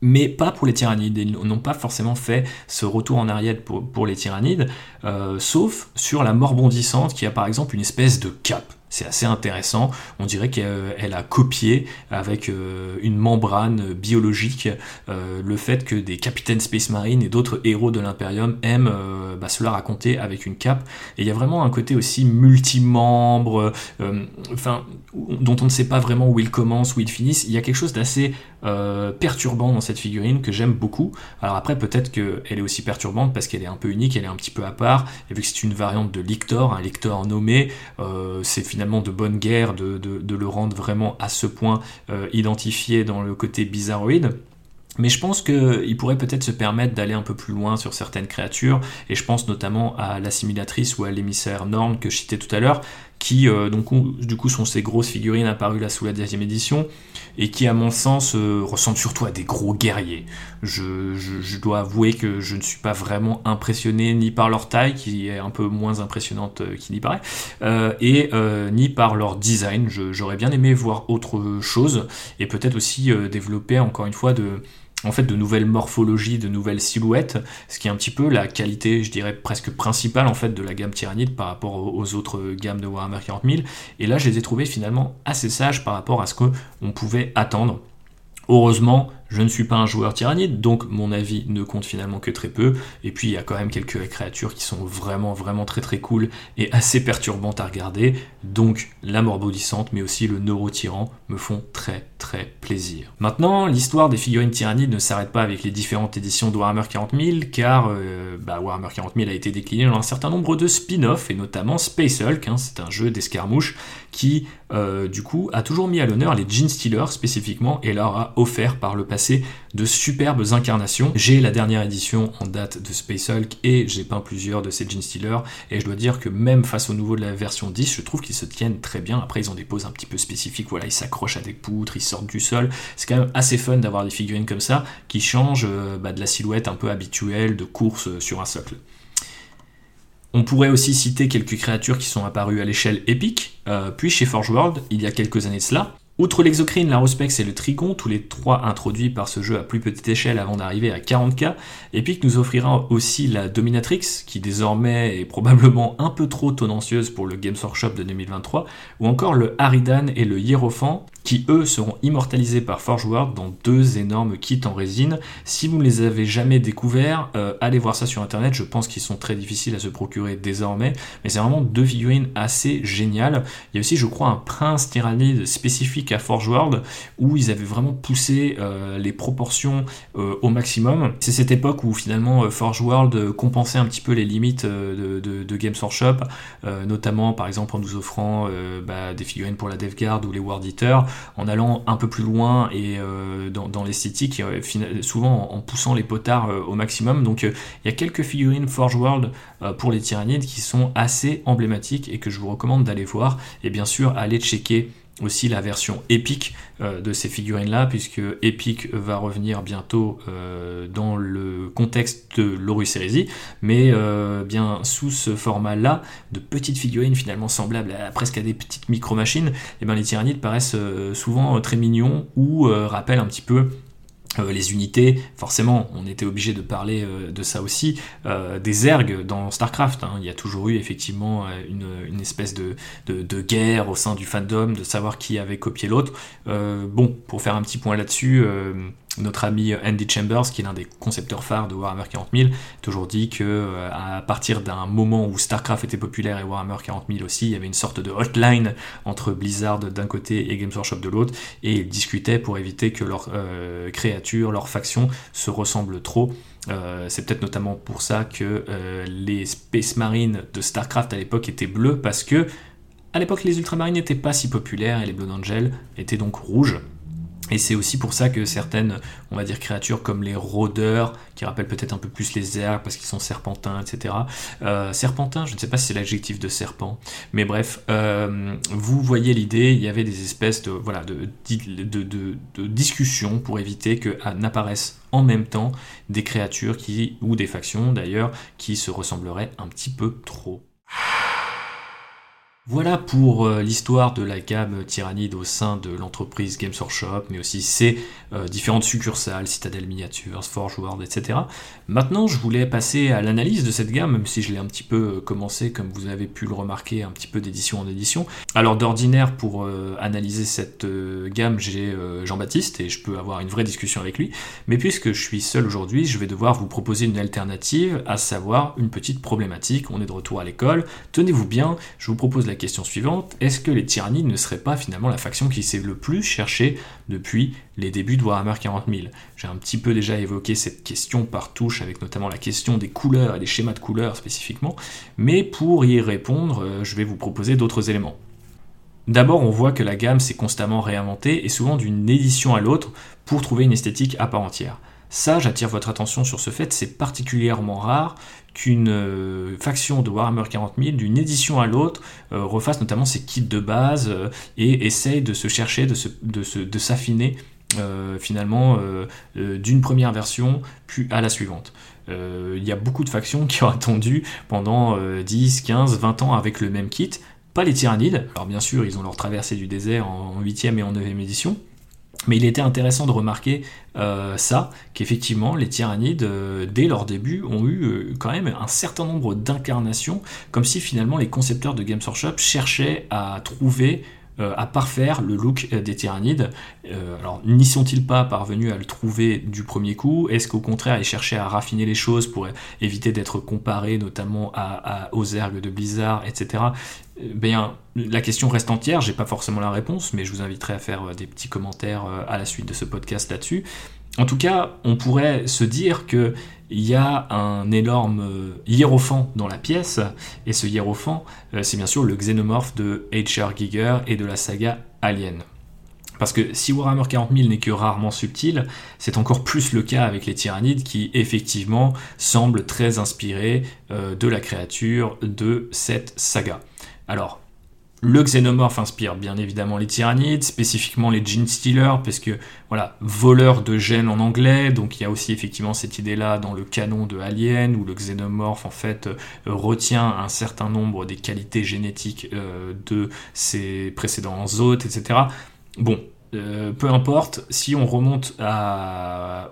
mais pas pour les tyrannides. Ils n'ont pas forcément fait ce retour en arrière pour, les tyrannides, euh, sauf sur la mort bondissante qui a par exemple une espèce de cape. C'est assez intéressant. On dirait qu'elle a copié avec euh, une membrane biologique euh, le fait que des capitaines Space Marine et d'autres héros de l'Imperium aiment euh, bah, cela raconter avec une cape. Et il y a vraiment un côté aussi multimembre, enfin, dont on ne sait pas vraiment où il commence, où il finissent. Il y a quelque chose d'assez perturbant dans cette figurine que j'aime beaucoup. Alors après, peut-être qu'elle est aussi perturbante parce qu'elle est un peu unique, elle est un petit peu à part. Et vu que c'est une variante de Lictor, un Lictor nommé, c'est finalement de bonne guerre de, le rendre vraiment à ce point euh, identifié dans le côté bizarroïde. Mais je pense qu'il pourrait peut-être se permettre d'aller un peu plus loin sur certaines créatures, et je pense notamment à l'assimilatrice ou à l'émissaire Norn que je citais tout à l'heure, qui euh, donc du coup sont ces grosses figurines apparues là sous la deuxième édition et qui à mon sens euh, ressemblent surtout à des gros guerriers. Je, dois avouer que je ne suis pas vraiment impressionné ni par leur taille qui est un peu moins impressionnante euh, qu'il n'y paraît et ni par leur design. J'aurais bien aimé voir autre chose et peut-être aussi développer encore une fois de en fait de nouvelles morphologies, de nouvelles silhouettes, ce qui est un petit peu la qualité, je dirais presque principale en fait de la gamme Tyrannide par rapport aux autres gammes de Warhammer 40 000. Et là, je les ai trouvés finalement assez sages par rapport à ce qu'on pouvait attendre. Heureusement, je ne suis pas un joueur tyrannide, donc mon avis ne compte finalement que très peu. Et puis il y a quand même quelques créatures qui sont vraiment vraiment très très cool et assez perturbantes à regarder. Donc la mort bondissante, mais aussi le neurotyran me font très très plaisir. Maintenant, l'histoire des figurines tyrannides ne s'arrête pas avec les différentes éditions de Warhammer 40 000, car euh, bah, Warhammer 40 000 a été décliné dans un certain nombre de spin-offs, et notamment Space Hulk, hein, c'est un jeu d'escarmouche qui, euh, du coup, a toujours mis à l'honneur les Gene Stealers spécifiquement, et leur a offert par le passé de superbes incarnations. J'ai la dernière édition en date de Space Hulk et j'ai peint plusieurs de ces Gene Stealer et je dois dire que même face au nouveau de la version 10, je trouve qu'ils se tiennent très bien. Après, ils ont des poses un petit peu spécifiques, voilà, ils s'accrochent à des poutres, ils sortent du sol. C'est quand même assez fun d'avoir des figurines comme ça qui changent euh, bah, de la silhouette un peu habituelle de course euh, sur un socle. On pourrait aussi citer quelques créatures qui sont apparues à l'échelle épique, euh, puis chez Forge World, il y a quelques années de cela. Outre l'exocrine, la Rospex et le Trigon, tous les trois introduits par ce jeu à plus petite échelle avant d'arriver à 40k, Epic nous offrira aussi la Dominatrix, qui désormais est probablement un peu trop tendancieuse pour le Games Workshop de 2023, ou encore le Haridan et le Hierophant, qui eux seront immortalisés par Forge World dans deux énormes kits en résine. Si vous ne les avez jamais découverts, euh, allez voir ça sur internet, je pense qu'ils sont très difficiles à se procurer désormais, mais c'est vraiment deux figurines assez géniales. Il y a aussi je crois un prince tyrannide spécifique à Forge World où ils avaient vraiment poussé euh, les proportions euh, au maximum. C'est cette époque où finalement Forge World compensait un petit peu les limites de, Games Workshop, notamment par exemple en nous offrant bah, des figurines pour la DevGuard ou les World Eaters en allant un peu plus loin et euh, dans, l'esthétique, euh, souvent en, poussant les potards euh, au maximum. Donc il y a quelques figurines Forge World pour les tyrannides qui sont assez emblématiques et que je vous recommande d'aller voir. Et bien sûr, aller checker aussi la version épique euh, de ces figurines là puisque Epic va revenir bientôt euh, dans le contexte de l'Horus Heresy mais euh, bien sous ce format là de petites figurines finalement semblables à, presque à des petites micro machines et eh bien les tyrannides paraissent souvent très mignons ou rappellent un petit peu euh, les unités, forcément, on était obligé de parler euh, de ça aussi, euh, des ergs dans StarCraft. Hein. Il y a toujours eu effectivement une, espèce de, de, guerre au sein du fandom, de savoir qui avait copié l'autre. bon, pour faire un petit point là-dessus, notre ami Andy Chambers, qui est l'un des concepteurs phares de Warhammer 40 000, toujours dit que euh, à partir d'un moment où StarCraft était populaire et Warhammer 40 000 aussi, il y avait une sorte de hotline entre Blizzard d'un côté et Games Workshop de l'autre, et ils discutaient pour éviter que leurs euh, créatures, leurs factions se ressemblent trop. Euh, c'est peut-être notamment pour ça que les Space Marines de StarCraft à l'époque étaient bleus, parce que à l'époque les Ultramarines n'étaient pas si populaires et les Blood Angels étaient donc rouges. Et c'est aussi pour ça que certaines, on va dire, créatures comme les rôdeurs, qui rappellent peut-être un peu plus les airs parce qu'ils sont serpentins, etc. Euh, serpentins, je ne sais pas si c'est l'adjectif de serpent, mais bref, euh, vous voyez l'idée, il y avait des espèces de, voilà, de, discussions pour éviter que n'apparaissent en même temps des créatures qui, ou des factions d'ailleurs, qui se ressembleraient un petit peu trop. Voilà pour euh, l'histoire de la gamme Tyrannide au sein de l'entreprise Games Workshop, mais aussi ses euh, différentes succursales, Citadel Miniatures, Forge World, etc. Maintenant, je voulais passer à l'analyse de cette gamme, même si je l'ai un petit peu euh, commencé, comme vous avez pu le remarquer, un petit peu d'édition en édition. Alors d'ordinaire, pour analyser cette gamme, j'ai Jean-Baptiste, et je peux avoir une vraie discussion avec lui, mais puisque je suis seul aujourd'hui, je vais devoir vous proposer une alternative, à savoir une petite problématique. On est de retour à l'école, tenez-vous bien, je vous propose la question suivante, est-ce que les tyrannies ne seraient pas finalement la faction qui s'est le plus cherchée depuis les débuts de Warhammer 40 000 J'ai un petit peu déjà évoqué cette question par touche, avec notamment la question des couleurs et des schémas de couleurs spécifiquement, mais pour y répondre, euh, je vais vous proposer d'autres éléments. D'abord, on voit que la gamme s'est constamment réinventée et souvent d'une édition à l'autre pour trouver une esthétique à part entière. Ça, j'attire votre attention sur ce fait, c'est particulièrement rare qu'une euh, faction de Warhammer 40 000, d'une édition à l'autre, euh, refasse notamment ses kits de base euh, et essaye de se chercher, de s'affiner finalement d'une première version puis à la suivante. Il y a beaucoup de factions qui ont attendu pendant 10, 15, 20 ans avec le même kit, pas les tyrannides, alors bien sûr ils ont leur traversée du désert en 8e et en 9e édition, mais il était intéressant de remarquer euh, ça, qu'effectivement les tyrannides, euh, dès leur début, ont eu euh, quand même un certain nombre d'incarnations, comme si finalement les concepteurs de Games Workshop cherchaient à trouver à parfaire le look des tyrannides. alors, n'y sont-ils pas parvenus à le trouver du premier coup? Est-ce qu'au contraire, ils cherchaient à raffiner les choses pour éviter d'être comparés notamment à, aux ergs de Blizzard, etc. Ben, la question reste entière, j'ai pas forcément la réponse, mais je vous inviterai à faire euh, des petits commentaires euh, à la suite de ce podcast là-dessus. En tout cas, on pourrait se dire qu'il y a un énorme euh, hiérophant dans la pièce, et ce hiérophant, c'est bien sûr le xénomorphe de H.R. Giger et de la saga Alien. Parce que si Warhammer 40 000 n'est que rarement subtil, c'est encore plus le cas avec les tyrannides qui effectivement semblent très inspirés euh, de la créature de cette saga. Alors, le xénomorphe inspire bien évidemment les tyrannides, spécifiquement les gene stealers, parce que voilà, voleur de gènes en anglais, donc il y a aussi effectivement cette idée-là dans le canon de Alien, où le xénomorphe en fait euh, retient un certain nombre des qualités génétiques euh, de ses précédents hôtes, etc. Bon, euh, peu importe, si on remonte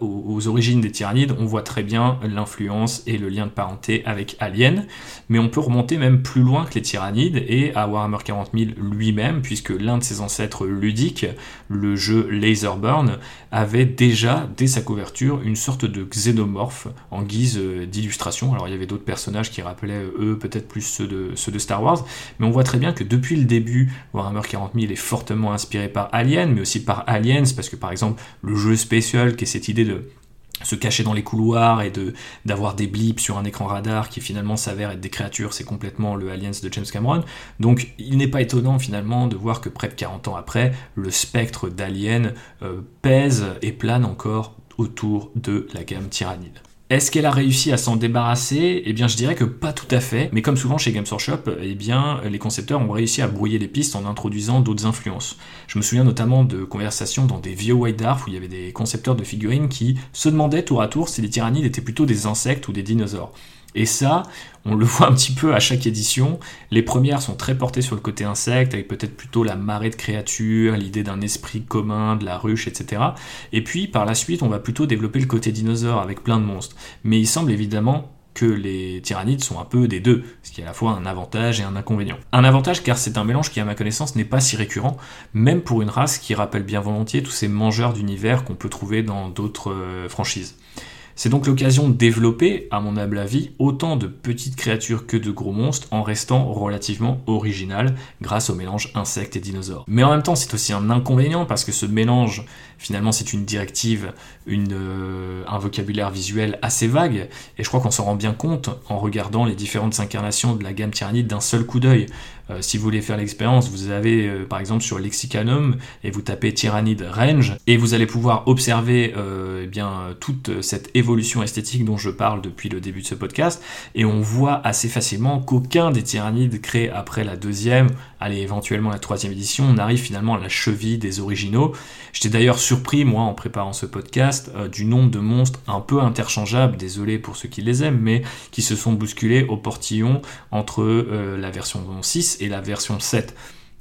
aux, origines des tyrannides, on voit très bien l'influence et le lien de parenté avec Alien, mais on peut remonter même plus loin que les tyrannides et à Warhammer 40 000 lui-même, puisque l'un de ses ancêtres ludiques, le jeu Laserburn, avait déjà, dès sa couverture, une sorte de xénomorphe en guise euh, d'illustration. Alors il y avait d'autres personnages qui rappelaient, eux, peut-être plus ceux de, ceux de Star Wars, mais on voit très bien que depuis le début, Warhammer 40 000 est fortement inspiré par Alien, mais par Aliens, parce que par exemple, le jeu spécial, qui est cette idée de se cacher dans les couloirs et de d'avoir des blips sur un écran radar qui finalement s'avère être des créatures, c'est complètement le Aliens de James Cameron. Donc il n'est pas étonnant finalement de voir que près de 40 ans après, le spectre d'Alien euh, pèse et plane encore autour de la gamme tyrannide. Est-ce qu'elle a réussi à s'en débarrasser? Eh bien, je dirais que pas tout à fait. Mais comme souvent chez Games Workshop, eh bien, les concepteurs ont réussi à brouiller les pistes en introduisant d'autres influences. Je me souviens notamment de conversations dans des vieux White Dwarf où il y avait des concepteurs de figurines qui se demandaient tour à tour si les tyrannides étaient plutôt des insectes ou des dinosaures. Et ça, on le voit un petit peu à chaque édition. Les premières sont très portées sur le côté insecte, avec peut-être plutôt la marée de créatures, l'idée d'un esprit commun, de la ruche, etc. Et puis, par la suite, on va plutôt développer le côté dinosaure, avec plein de monstres. Mais il semble évidemment que les tyrannides sont un peu des deux, ce qui est à la fois un avantage et un inconvénient. Un avantage car c'est un mélange qui à ma connaissance n'est pas si récurrent, même pour une race qui rappelle bien volontiers tous ces mangeurs d'univers qu'on peut trouver dans d'autres euh, franchises. C'est donc l'occasion de développer, à mon humble avis, autant de petites créatures que de gros monstres en restant relativement original grâce au mélange insectes et dinosaures. Mais en même temps, c'est aussi un inconvénient parce que ce mélange, finalement, c'est une directive, euh, un vocabulaire visuel assez vague, et je crois qu'on s'en rend bien compte en regardant les différentes incarnations de la gamme tyrannide d'un seul coup d'œil. Euh, si vous voulez faire l'expérience, vous avez euh, par exemple sur Lexicanum et vous tapez Tyrannide Range et vous allez pouvoir observer euh, eh bien toute cette évolution esthétique dont je parle depuis le début de ce podcast et on voit assez facilement qu'aucun des tyrannides créés après la deuxième, allez éventuellement la troisième édition, n'arrive finalement à la cheville des originaux. J'étais d'ailleurs surpris moi en préparant ce podcast du nombre de monstres un peu interchangeables, désolé pour ceux qui les aiment, mais qui se sont bousculés au portillon entre la version 6 et la version 7.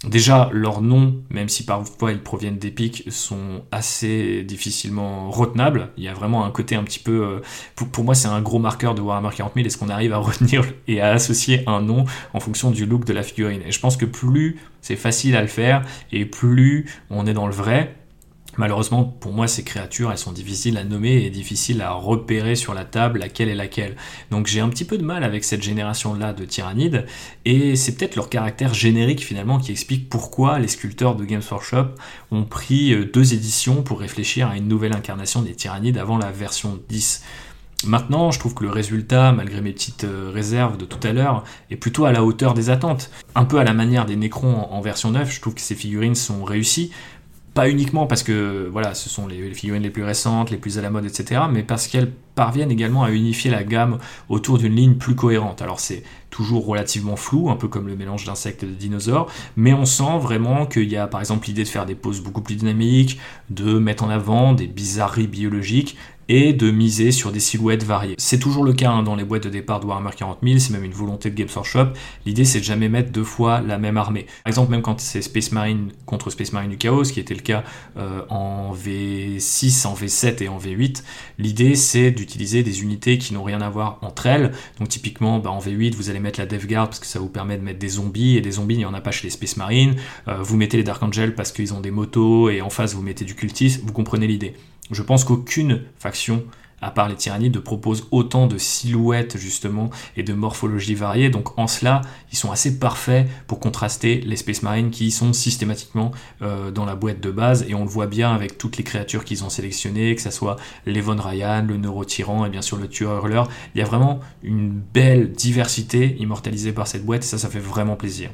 Déjà, leurs noms, même si parfois ils proviennent d'Epic, sont assez difficilement retenables. Il y a vraiment un côté un petit peu... Euh, pour, moi, c'est un gros marqueur de Warhammer 40 000. Est-ce qu'on arrive à retenir et à associer un nom en fonction du look de la figurine? Et je pense que plus c'est facile à le faire, et plus on est dans le vrai, Malheureusement, pour moi, ces créatures, elles sont difficiles à nommer et difficiles à repérer sur la table laquelle est laquelle. Donc j'ai un petit peu de mal avec cette génération-là de tyrannides, et c'est peut-être leur caractère générique finalement qui explique pourquoi les sculpteurs de Games Workshop ont pris euh, deux éditions pour réfléchir à une nouvelle incarnation des tyrannides avant la version 10. Maintenant, je trouve que le résultat, malgré mes petites euh, réserves de tout à l'heure, est plutôt à la hauteur des attentes. Un peu à la manière des Necrons en version 9, je trouve que ces figurines sont réussies, pas uniquement parce que voilà, ce sont les, figurines les plus récentes, les plus à la mode, etc., mais parce qu'elles parviennent également à unifier la gamme autour d'une ligne plus cohérente. Alors c'est toujours relativement flou, un peu comme le mélange d'insectes et de dinosaures, mais on sent vraiment qu'il y a par exemple l'idée de faire des poses beaucoup plus dynamiques, de mettre en avant des bizarreries biologiques, et de miser sur des silhouettes variées. C'est toujours le cas hein, dans les boîtes de départ de Warhammer 40 000, c'est même une volonté de Games Workshop. L'idée c'est de jamais mettre deux fois la même armée. Par exemple, même quand c'est Space Marine contre Space Marine du Chaos, qui était le cas euh, en V6, en V7 et en V8, l'idée c'est d'utiliser des unités qui n'ont rien à voir entre elles. Donc typiquement, bah, en V8, vous allez mettre la Death Guard parce que ça vous permet de mettre des zombies, et des zombies, il n'y en a pas chez les Space Marines. Euh, vous mettez les Dark Angels parce qu'ils ont des motos, et en face vous mettez du cultiste, vous comprenez l'idée. Je pense qu'aucune faction, à part les tyrannides, ne propose autant de silhouettes justement et de morphologies variées. Donc en cela, ils sont assez parfaits pour contraster les Space Marines qui sont systématiquement euh, dans la boîte de base. Et on le voit bien avec toutes les créatures qu'ils ont sélectionnées, que ce soit l'Evon Ryan, le Neurotyran et bien sûr le Tueur Hurleur. Il y a vraiment une belle diversité immortalisée par cette boîte et ça, ça fait vraiment plaisir.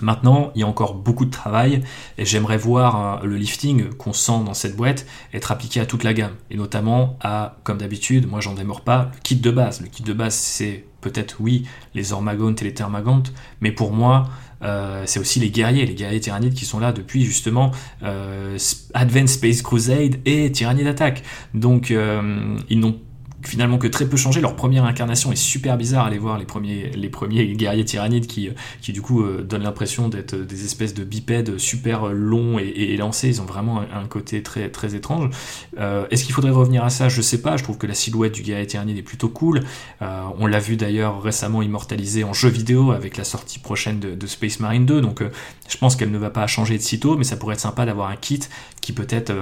Maintenant, il y a encore beaucoup de travail et j'aimerais voir euh, le lifting qu'on sent dans cette boîte être appliqué à toute la gamme et notamment à, comme d'habitude, moi j'en démords pas, le kit de base. Le kit de base, c'est peut-être oui les Ormagontes et les Thermagontes, mais pour moi, euh, c'est aussi les guerriers, les guerriers tyrannides qui sont là depuis justement euh, Advanced Space Crusade et Tyranny d'Attaque. Donc ils n'ont finalement que très peu changé. Leur première incarnation est super bizarre. Allez voir les premiers, les premiers guerriers tyrannides qui, qui du coup euh, donnent l'impression d'être des espèces de bipèdes super longs et, et élancés. Ils ont vraiment un, côté très, très étrange. Euh, est-ce qu'il faudrait revenir à ça? Je sais pas. Je trouve que la silhouette du guerrier tyrannide est plutôt cool. Euh, on l'a vu d'ailleurs récemment immortalisé en jeu vidéo avec la sortie prochaine de, de Space Marine 2. Donc je pense qu'elle ne va pas changer de sitôt, mais ça pourrait être sympa d'avoir un kit qui peut-être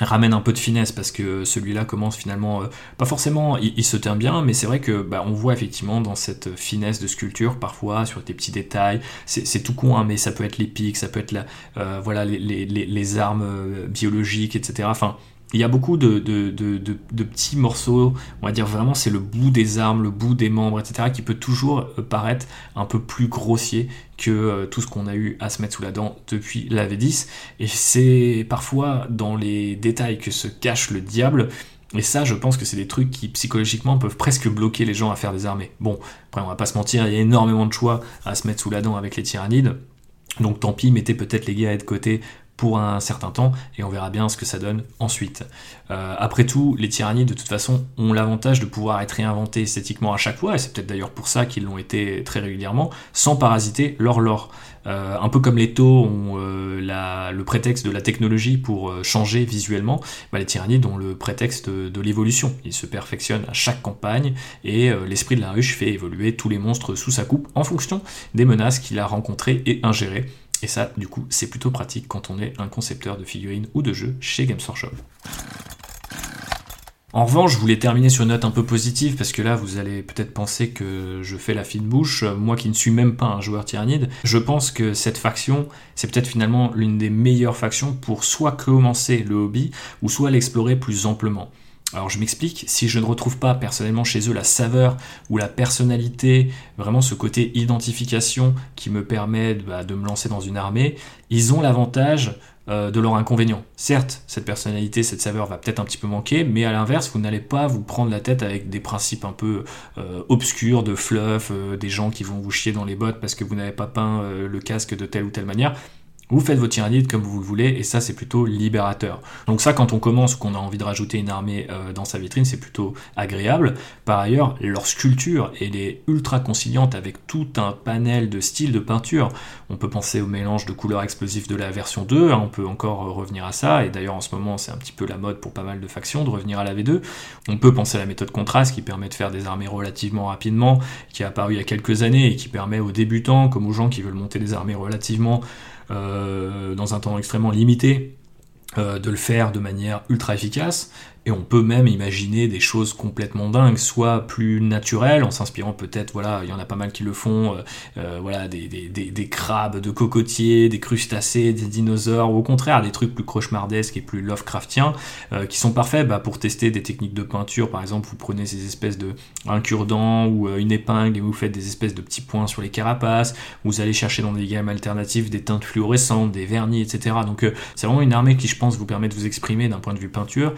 ramène un peu de finesse parce que celui-là commence finalement euh, pas forcément il, se tient bien mais c'est vrai que bah, on voit effectivement dans cette finesse de sculpture parfois sur des petits détails c'est tout con hein, mais ça peut être les pics ça peut être la, euh, voilà les, les, les, armes euh, biologiques etc enfin il y a beaucoup de, petits morceaux, on va dire vraiment c'est le bout des armes, le bout des membres, etc., qui peut toujours euh, paraître un peu plus grossier que euh, tout ce qu'on a eu à se mettre sous la dent depuis la V10. Et c'est parfois dans les détails que se cache le diable. Et ça, je pense que c'est des trucs qui psychologiquement peuvent presque bloquer les gens à faire des armées. Bon, après on va pas se mentir, il y a énormément de choix à se mettre sous la dent avec les tyrannides. Donc tant pis, mettez peut-être les gars de côté pour un certain temps et on verra bien ce que ça donne ensuite. Euh, après tout, les tyrannies de toute façon ont l'avantage de pouvoir être réinventés esthétiquement à chaque fois et c'est peut-être d'ailleurs pour ça qu'ils l'ont été très régulièrement sans parasiter leur lore. Euh, un peu comme les taux ont euh, le prétexte de la technologie pour changer visuellement, bah, les tyrannies ont le prétexte de, l'évolution. Ils se perfectionnent à chaque campagne et l'esprit de la ruche fait évoluer tous les monstres sous sa coupe en fonction des menaces qu'il a rencontrées et ingérées. Et ça, du coup, c'est plutôt pratique quand on est un concepteur de figurines ou de jeux chez Games Workshop. En revanche, je voulais terminer sur une note un peu positive parce que là, vous allez peut-être penser que je fais la fine bouche, moi qui ne suis même pas un joueur tyrannide. Je pense que cette faction, c'est peut-être finalement l'une des meilleures factions pour soit commencer le hobby ou soit l'explorer plus amplement. Alors je m'explique, si je ne retrouve pas personnellement chez eux la saveur ou la personnalité, vraiment ce côté identification qui me permet bah, de me lancer dans une armée, ils ont l'avantage euh, de leur inconvénient. Certes, cette personnalité, cette saveur va peut-être un petit peu manquer, mais à l'inverse, vous n'allez pas vous prendre la tête avec des principes un peu euh, obscurs, de fluff, euh, des gens qui vont vous chier dans les bottes parce que vous n'avez pas peint le casque de telle ou telle manière. Vous faites vos tyrannides comme vous le voulez, et ça c'est plutôt libérateur. Donc ça, quand on commence, qu'on a envie de rajouter une armée euh, dans sa vitrine, c'est plutôt agréable. Par ailleurs, leur sculpture, elle est ultra conciliante avec tout un panel de styles de peinture. On peut penser au mélange de couleurs explosives de la version 2, hein, on peut encore revenir à ça, et d'ailleurs en ce moment c'est un petit peu la mode pour pas mal de factions de revenir à la V2. On peut penser à la méthode contraste qui permet de faire des armées relativement rapidement, qui est apparue il y a quelques années et qui permet aux débutants comme aux gens qui veulent monter des armées relativement euh, dans un temps extrêmement limité, euh, de le faire de manière ultra efficace. Et on peut même imaginer des choses complètement dingues, soit plus naturelles, en s'inspirant peut-être, voilà, il y en a pas mal qui le font, euh, euh, voilà, des, des, des, crabes, de cocotiers, des crustacés, des dinosaures, ou au contraire, des trucs plus cauchemardesques et plus Lovecraftiens, euh, qui sont parfaits bah, pour tester des techniques de peinture. Par exemple, vous prenez ces espèces de un cure-dent ou une épingle et vous faites des espèces de petits points sur les carapaces. Vous allez chercher dans des gammes alternatives des teintes fluorescentes, des vernis, etc. Donc c'est vraiment une armée qui, je pense, vous permet de vous exprimer d'un point de vue peinture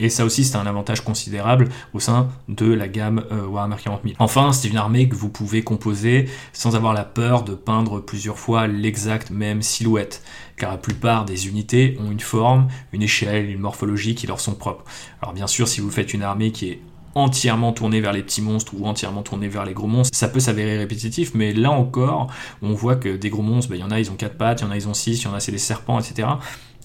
et ça aussi, c'est un avantage considérable au sein de la gamme euh, Warhammer 40 000. Enfin, c'est une armée que vous pouvez composer sans avoir la peur de peindre plusieurs fois l'exacte même silhouette, car la plupart des unités ont une forme, une échelle, une morphologie qui leur sont propres. Alors bien sûr, si vous faites une armée qui est entièrement tournée vers les petits monstres ou entièrement tournée vers les gros monstres, ça peut s'avérer répétitif, mais là encore, on voit que des gros monstres, ben, il y en a, ils ont quatre pattes, il y en a, ils ont six, il y en a, c'est des serpents, etc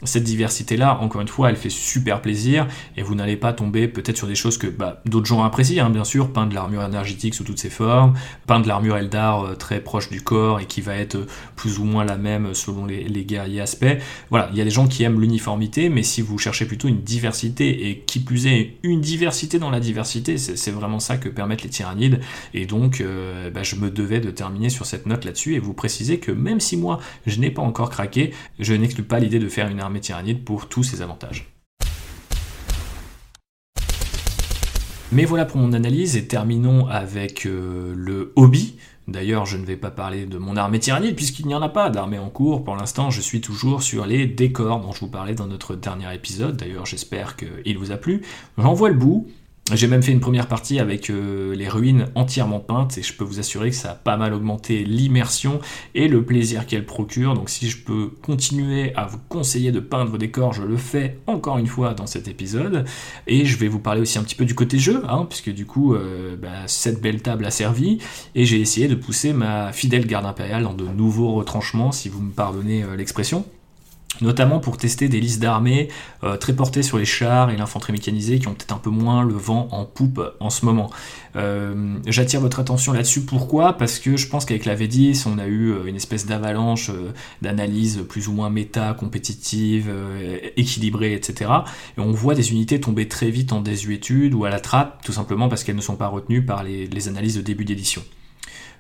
cette diversité-là, encore une fois, elle fait super plaisir et vous n'allez pas tomber peut-être sur des choses que bah, d'autres gens apprécient, hein, bien sûr, peindre l'armure énergétique sous toutes ses formes, peindre l'armure Eldar euh, très proche du corps et qui va être euh, plus ou moins la même selon les, guerriers aspects. Voilà, il y a des gens qui aiment l'uniformité, mais si vous cherchez plutôt une diversité et qui plus est une diversité dans la diversité, c'est vraiment ça que permettent les tyrannides. Et donc, euh, bah, je me devais de terminer sur cette note là-dessus et vous préciser que même si moi je n'ai pas encore craqué, je n'exclus pas l'idée de faire une armée tyrannide pour tous ses avantages. Mais voilà pour mon analyse et terminons avec le hobby. D'ailleurs, je ne vais pas parler de mon armée tyrannide puisqu'il n'y en a pas d'armée en cours. Pour l'instant, je suis toujours sur les décors dont je vous parlais dans notre dernier épisode. D'ailleurs, j'espère qu'il vous a plu. J'en vois le bout. J'ai même fait une première partie avec euh, les ruines entièrement peintes et je peux vous assurer que ça a pas mal augmenté l'immersion et le plaisir qu'elle procure. Donc si je peux continuer à vous conseiller de peindre vos décors, je le fais encore une fois dans cet épisode. Et je vais vous parler aussi un petit peu du côté jeu, hein, puisque du coup euh, bah, cette belle table a servi et j'ai essayé de pousser ma fidèle garde impériale dans de nouveaux retranchements, si vous me pardonnez euh, l'expression notamment pour tester des listes d'armées euh, très portées sur les chars et l'infanterie mécanisée qui ont peut-être un peu moins le vent en poupe en ce moment. Euh, j'attire votre attention là-dessus, pourquoi? Parce que je pense qu'avec la V10, on a eu euh, une espèce d'avalanche d'analyse plus ou moins méta, compétitive, équilibrée, etc. Et on voit des unités tomber très vite en désuétude ou à la trappe, tout simplement parce qu'elles ne sont pas retenues par les analyses de début d'édition.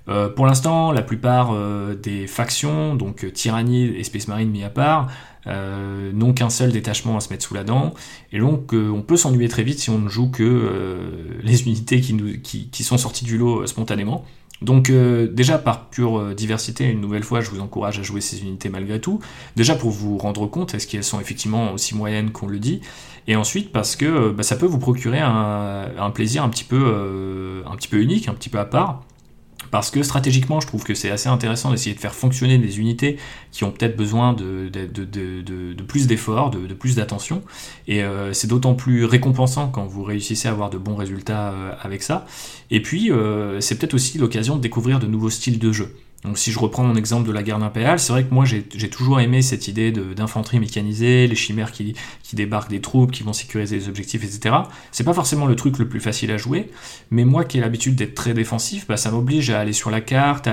Euh, pour l'instant, la plupart euh, des factions, donc euh, Tyrannie et Space Marine mis à part, n'ont qu'un seul détachement à se mettre sous la dent, et donc on peut s'ennuyer très vite si on ne joue que les unités qui, sont sorties du lot spontanément. Donc déjà par pure diversité, une nouvelle fois, je vous encourage à jouer ces unités malgré tout. Déjà pour vous rendre compte, est-ce qu'elles sont effectivement aussi moyennes qu'on le dit, et ensuite parce que bah, ça peut vous procurer un, plaisir un petit peu unique, un petit peu à part parce que stratégiquement, je trouve que c'est assez intéressant d'essayer de faire fonctionner des unités qui ont peut-être besoin de, plus d'efforts, de, plus d'attention. Et euh, c'est d'autant plus récompensant quand vous réussissez à avoir de bons résultats euh, avec ça. Et puis, euh, c'est peut-être aussi l'occasion de découvrir de nouveaux styles de jeu. Donc si je reprends mon exemple de la garde impériale, c'est vrai que moi j'ai toujours aimé cette idée d'infanterie mécanisée, les chimères qui, débarquent des troupes, qui vont sécuriser les objectifs, etc. C'est pas forcément le truc le plus facile à jouer, mais moi qui ai l'habitude d'être très défensif, bah, ça m'oblige à aller sur la carte,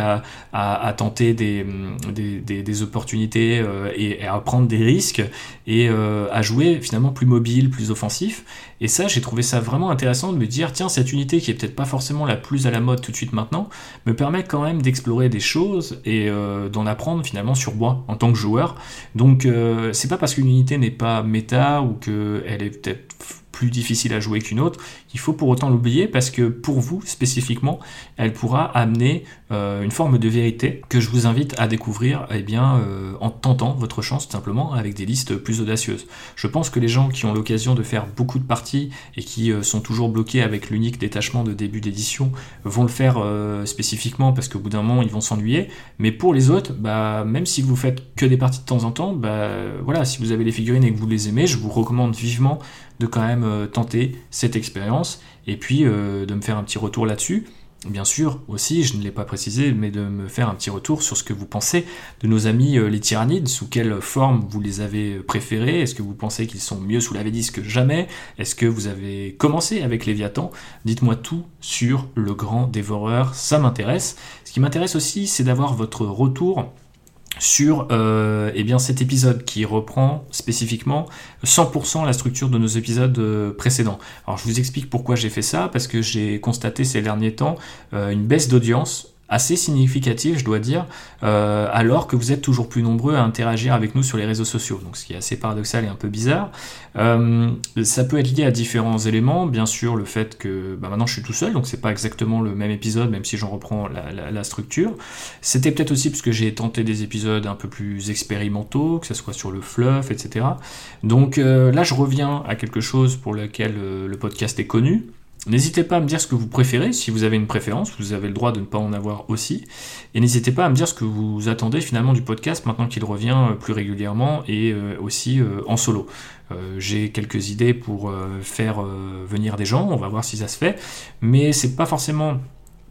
à, tenter des, des, opportunités euh, et, à prendre des risques et euh, à jouer finalement plus mobile, plus offensif. Et ça, j'ai trouvé ça vraiment intéressant de me dire, tiens, cette unité qui est peut-être pas forcément la plus à la mode tout de suite maintenant, me permet quand même d'explorer des choses et euh, d'en apprendre finalement sur moi en tant que joueur. Donc, euh, c'est pas parce qu'une unité n'est pas méta ou qu'elle est peut-être plus difficile à jouer qu'une autre, il faut pour autant l'oublier parce que pour vous spécifiquement, elle pourra amener euh, une forme de vérité que je vous invite à découvrir eh bien, euh, en tentant votre chance tout simplement avec des listes plus audacieuses. Je pense que les gens qui ont l'occasion de faire beaucoup de parties et qui euh, sont toujours bloqués avec l'unique détachement de début d'édition vont le faire spécifiquement parce qu'au bout d'un moment ils vont s'ennuyer. Mais pour les autres, bah, même si vous faites que des parties de temps en temps, bah, voilà, si vous avez les figurines et que vous les aimez, je vous recommande vivement de quand même tenter cette expérience et puis de me faire un petit retour là-dessus. Bien sûr, aussi, je ne l'ai pas précisé, mais de me faire un petit retour sur ce que vous pensez de nos amis euh, les tyrannides, sous quelle forme vous les avez préférés, est-ce que vous pensez qu'ils sont mieux sous la V10 que jamais, est-ce que vous avez commencé avec Léviathan? Dites-moi tout sur le grand dévoreur, ça m'intéresse. Ce qui m'intéresse aussi, c'est d'avoir votre retour sur euh, eh bien cet épisode qui reprend spécifiquement 100% la structure de nos épisodes euh, précédents. Alors je vous explique pourquoi j'ai fait ça, parce que j'ai constaté ces derniers temps euh, une baisse d'audience assez significatif, je dois dire, euh, alors que vous êtes toujours plus nombreux à interagir avec nous sur les réseaux sociaux. Donc, ce qui est assez paradoxal et un peu bizarre. Euh, ça peut être lié à différents éléments. Bien sûr, le fait que bah, maintenant je suis tout seul, donc c'est pas exactement le même épisode, même si j'en reprends la, structure. C'était peut-être aussi parce que j'ai tenté des épisodes un peu plus expérimentaux, que ce soit sur le fluff, etc. Donc euh, là, je reviens à quelque chose pour lequel le podcast est connu. N'hésitez pas à me dire ce que vous préférez, si vous avez une préférence, vous avez le droit de ne pas en avoir aussi. Et n'hésitez pas à me dire ce que vous attendez finalement du podcast maintenant qu'il revient euh, plus régulièrement et euh, aussi euh, en solo. J'ai quelques idées pour faire venir des gens, on va voir si ça se fait, mais c'est pas forcément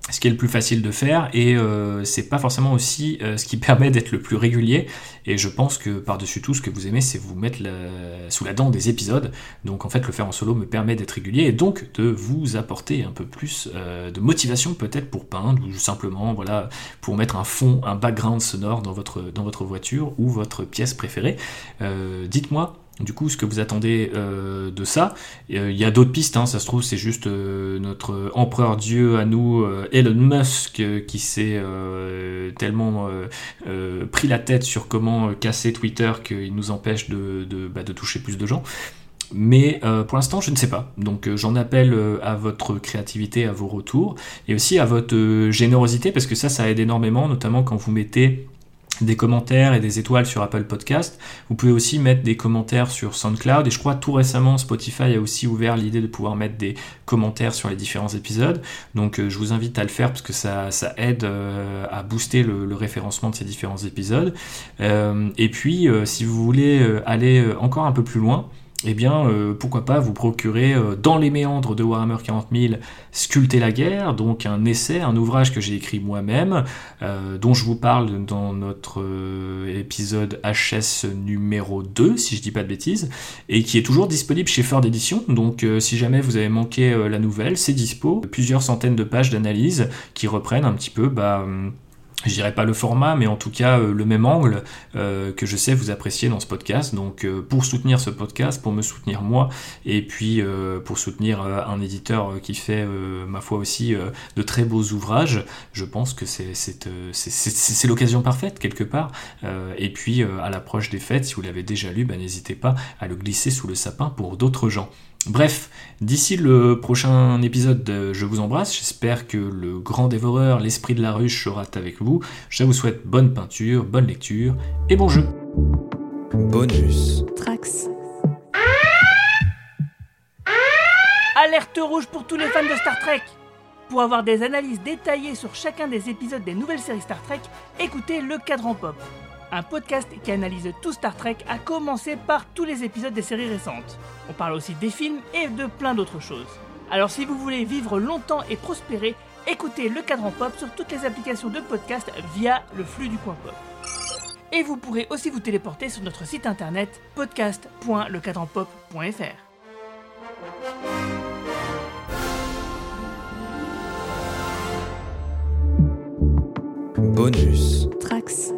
ce qui est le plus facile de faire et euh, c'est pas forcément aussi euh, ce qui permet d'être le plus régulier. Et je pense que par-dessus tout ce que vous aimez c'est vous mettre sous la dent des épisodes. Donc en fait le faire en solo me permet d'être régulier et donc de vous apporter un peu plus euh, de motivation peut-être pour peindre ou simplement voilà pour mettre un fond un background sonore dans votre, dans votre voiture ou votre pièce préférée. Dites-moi du coup ce que vous attendez euh, de ça. Euh, il y a d'autres pistes, hein, ça se trouve c'est juste euh, notre empereur dieu à nous, Elon Musk, qui s'est tellement pris la tête sur comment casser Twitter qu'il nous empêche de, bah, toucher plus de gens. mais pour l'instant, je ne sais pas. Donc j'en appelle à votre créativité, à vos retours, et aussi à votre générosité, parce que ça, ça aide énormément, notamment quand vous mettez des commentaires et des étoiles sur Apple Podcast. Vous pouvez aussi mettre des commentaires sur SoundCloud et je crois tout récemment Spotify a aussi ouvert l'idée de pouvoir mettre des commentaires sur les différents épisodes. Donc je vous invite à le faire parce que ça, ça aide à booster le, le, référencement de ces différents épisodes. et puis si vous voulez aller encore un peu plus loin, eh bien, euh, pourquoi pas vous procurer euh, dans les méandres de Warhammer 40 000 Sculpter la guerre, donc un essai, un ouvrage que j'ai écrit moi-même, euh, dont je vous parle dans notre épisode HS numéro 2, si je dis pas de bêtises, et qui est toujours disponible chez Ford Edition. Donc, si jamais vous avez manqué la nouvelle, c'est dispo. Plusieurs centaines de pages d'analyse qui reprennent un petit peu. Bah, je dirais pas le format, mais en tout cas euh, le même angle euh, que je sais vous apprécier dans ce podcast. Donc euh, pour soutenir ce podcast, pour me soutenir moi, et puis pour soutenir un éditeur qui fait, ma foi aussi, de très beaux ouvrages, je pense que c'est l'occasion parfaite quelque part. et puis à l'approche des fêtes, si vous l'avez déjà lu, ben, n'hésitez pas à le glisser sous le sapin pour d'autres gens. Bref, d'ici le prochain épisode, je vous embrasse. J'espère que le grand dévoreur, l'esprit de la ruche sera avec vous. Je vous souhaite bonne peinture, bonne lecture et bon jeu. Bonus. Trax. Alerte rouge pour tous les fans de Star Trek Pour avoir des analyses détaillées sur chacun des épisodes des nouvelles séries Star Trek, écoutez Le Cadran Pop un podcast qui analyse tout Star Trek, à commencer par tous les épisodes des séries récentes. On parle aussi des films et de plein d'autres choses. Alors si vous voulez vivre longtemps et prospérer, écoutez Le Cadran Pop sur toutes les applications de podcast via le flux du coin pop. Et vous pourrez aussi vous téléporter sur notre site internet podcast.lecadranpop.fr. Bonus. Trax.